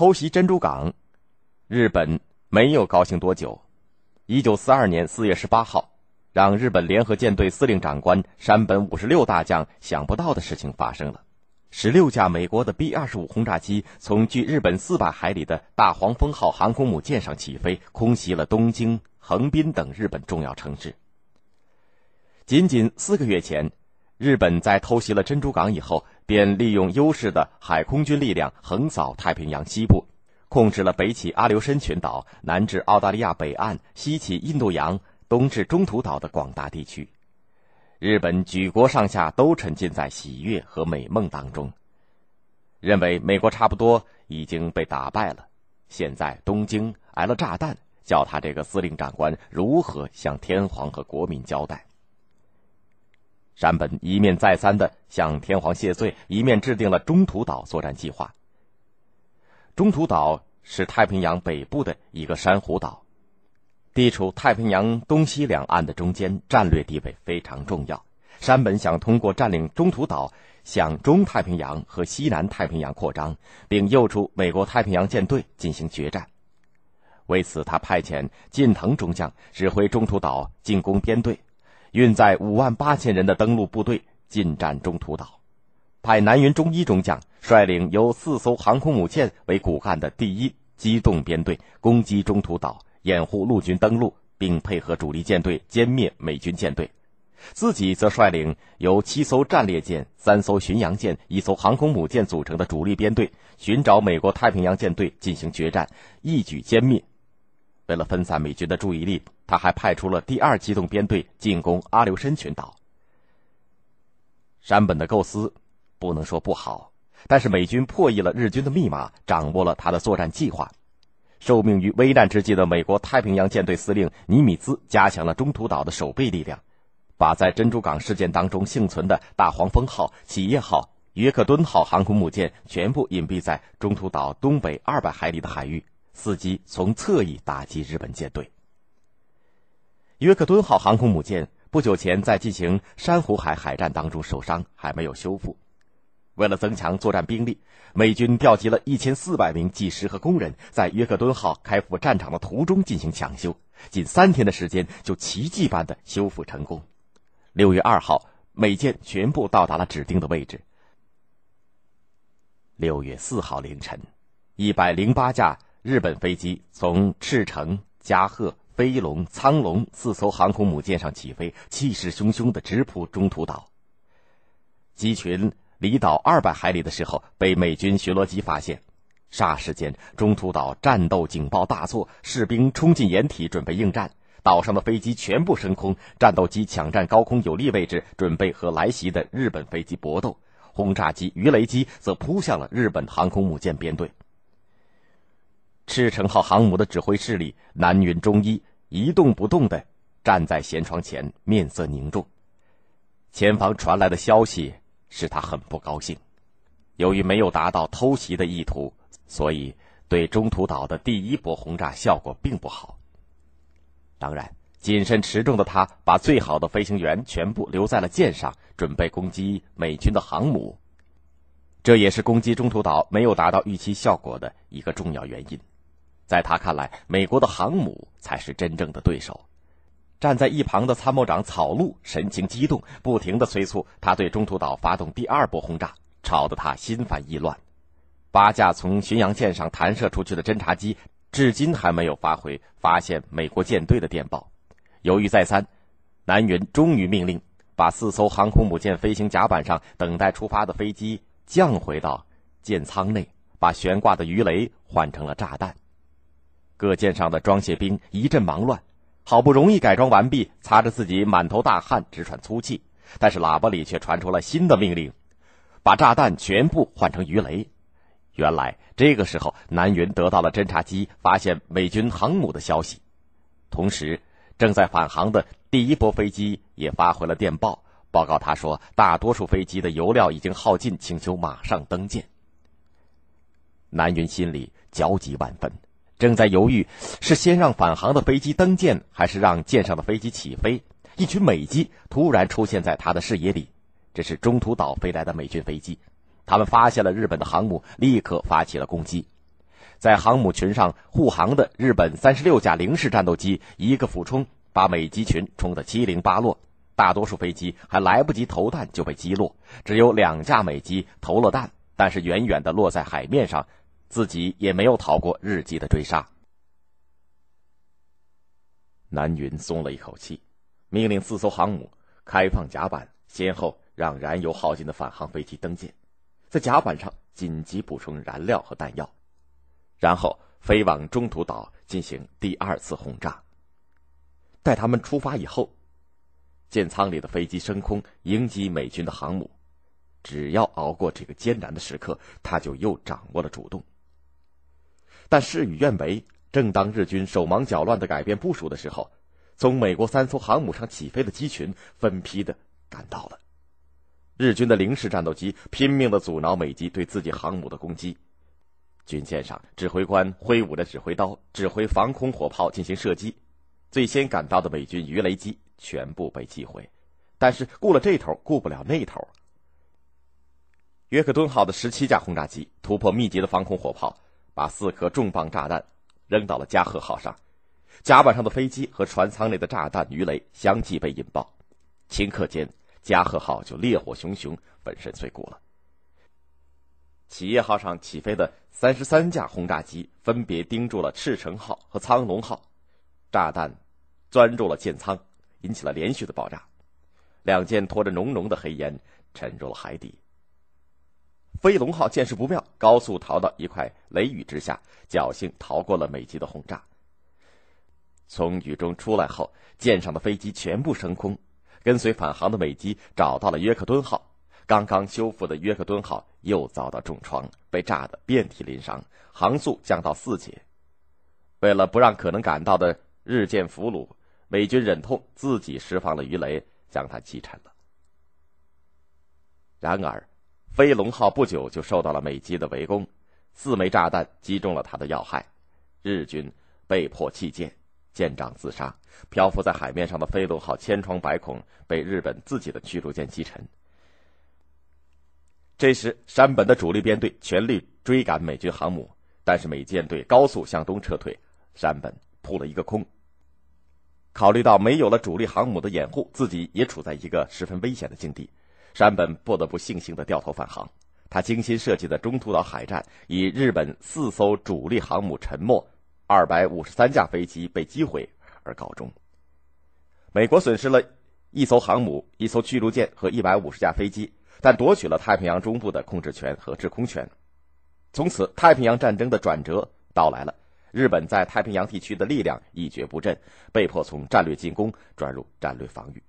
偷袭珍珠港，日本没有高兴多久。一九四二年四月十八号，让日本联合舰队司令长官山本五十六大将想不到的事情发生了：十六架美国的 B 二十五轰炸机从距日本四百海里的大黄蜂号航空母舰上起飞，空袭了东京、横滨等日本重要城市。仅仅四个月前，日本在偷袭了珍珠港以后，便利用优势的海空军力量横扫太平洋西部。控制了北起阿留申群岛、南至澳大利亚北岸、西起印度洋、东至中途岛的广大地区，日本举国上下都沉浸在喜悦和美梦当中，认为美国差不多已经被打败了。现在东京挨了炸弹，叫他这个司令长官如何向天皇和国民交代？山本一面再三的向天皇谢罪，一面制定了中途岛作战计划。中途岛是太平洋北部的一个珊瑚岛，地处太平洋东西两岸的中间，战略地位非常重要。山本想通过占领中途岛向中太平洋和西南太平洋扩张，并诱出美国太平洋舰队进行决战。为此，他派遣近藤中将指挥中途岛进攻编队，运载五万八千人的登陆部队进占中途岛。派南云中一中将率领由四艘航空母舰为骨干的第一机动编队攻击中途岛，掩护陆军登陆，并配合主力舰队歼灭美军舰队。自己则率领由七艘战列舰、三艘巡洋舰、一艘航空母舰组成的主力编队，寻找美国太平洋舰队进行决战，一举歼灭。为了分散美军的注意力，他还派出了第二机动编队进攻阿留申群岛。山本的构思。不能说不好，但是美军破译了日军的密码，掌握了他的作战计划。受命于危难之际的美国太平洋舰队司令尼米兹加强了中途岛的守备力量，把在珍珠港事件当中幸存的大黄蜂号、企业号、约克敦号航空母舰全部隐蔽在中途岛东北二百海里的海域，伺机从侧翼打击日本舰队。约克敦号航空母舰不久前在进行珊瑚海海战当中受伤，还没有修复。为了增强作战兵力，美军调集了一千四百名技师和工人，在约克敦号开赴战场的途中进行抢修，仅三天的时间就奇迹般的修复成功。六月二号，美舰全部到达了指定的位置。六月四号凌晨，一百零八架日本飞机从赤城、加贺、飞龙、苍龙四艘航空母舰上起飞，气势汹汹的直扑中途岛。机群。离岛二百海里的时候，被美军巡逻机发现，霎时间，中途岛战斗警报大作，士兵冲进掩体准备应战，岛上的飞机全部升空，战斗机抢占高空有利位置，准备和来袭的日本飞机搏斗，轰炸机、鱼雷机则扑向了日本航空母舰编队。赤城号航母的指挥室里，南云中一一动不动地站在舷窗前，面色凝重，前方传来的消息。使他很不高兴。由于没有达到偷袭的意图，所以对中途岛的第一波轰炸效果并不好。当然，谨慎持重的他把最好的飞行员全部留在了舰上，准备攻击美军的航母。这也是攻击中途岛没有达到预期效果的一个重要原因。在他看来，美国的航母才是真正的对手。站在一旁的参谋长草鹿神情激动，不停的催促他对中途岛发动第二波轰炸，吵得他心烦意乱。八架从巡洋舰上弹射出去的侦察机，至今还没有发回发现美国舰队的电报。犹豫再三，南云终于命令把四艘航空母舰飞行甲板上等待出发的飞机降回到舰舱内，把悬挂的鱼雷换成了炸弹。各舰上的装卸兵一阵忙乱。好不容易改装完毕，擦着自己满头大汗，直喘粗气。但是喇叭里却传出了新的命令：把炸弹全部换成鱼雷。原来这个时候，南云得到了侦察机发现美军航母的消息，同时正在返航的第一波飞机也发回了电报，报告他说大多数飞机的油料已经耗尽，请求马上登舰。南云心里焦急万分。正在犹豫，是先让返航的飞机登舰，还是让舰上的飞机起飞？一群美机突然出现在他的视野里，这是中途岛飞来的美军飞机。他们发现了日本的航母，立刻发起了攻击。在航母群上护航的日本三十六架零式战斗机一个俯冲，把美机群冲得七零八落。大多数飞机还来不及投弹就被击落，只有两架美机投了弹，但是远远的落在海面上，自己也没有逃过日机的追杀。南云松了一口气，命令四艘航母开放甲板，先后让燃油耗尽的返航飞机登舰，在甲板上紧急补充燃料和弹药。然后飞往中途岛进行第二次轰炸。待他们出发以后，舰舱里的飞机升空迎击美军的航母。只要熬过这个艰难的时刻，他就又掌握了主动。但事与愿违，正当日军手忙脚乱的改变部署的时候，从美国三艘航母上起飞的机群分批的赶到了。日军的零式战斗机拼命的阻挠美机对自己航母的攻击。军舰上，指挥官挥舞着指挥刀，指挥防空火炮进行射击。最先赶到的美军鱼雷机全部被击毁，但是顾了这头，顾不了那头。约克敦号的十七架轰炸机突破密集的防空火炮，把四颗重磅炸弹扔到了加贺号上。甲板上的飞机和船舱内的炸弹鱼雷相继被引爆，顷刻间，加贺号就烈火熊熊，粉身碎骨了。企业号上起飞的三十三架轰炸机分别盯住了赤城号和苍龙号，炸弹钻入了舰舱，引起了连续的爆炸，两舰拖着浓浓的黑烟沉入了海底。飞龙号见势不妙，高速逃到一块雷雨之下，侥幸逃过了美机的轰炸。从雨中出来后，舰上的飞机全部升空，跟随返航的美机找到了约克敦号。刚刚修复的约克敦号又遭到重创，被炸得遍体鳞伤，航速降到四节。为了不让可能赶到的日舰俘虏，美军忍痛自己释放了鱼雷，将它击沉了。然而，飞龙号不久就受到了美机的围攻，四枚炸弹击中了他的要害，日军被迫弃舰，舰长自杀。漂浮在海面上的飞龙号千疮百孔，被日本自己的驱逐舰击沉。这时，山本的主力编队全力追赶美军航母，但是美舰队高速向东撤退，山本扑了一个空。考虑到没有了主力航母的掩护，自己也处在一个十分危险的境地，山本不得不悻悻地掉头返航。他精心设计的中途岛海战以日本四艘主力航母沉没、二百五十三架飞机被击毁而告终。美国损失了一艘航母、一艘驱逐舰和一百五十架飞机。但夺取了太平洋中部的控制权和制空权，从此太平洋战争的转折到来了。日本在太平洋地区的力量一蹶不振，被迫从战略进攻转入战略防御。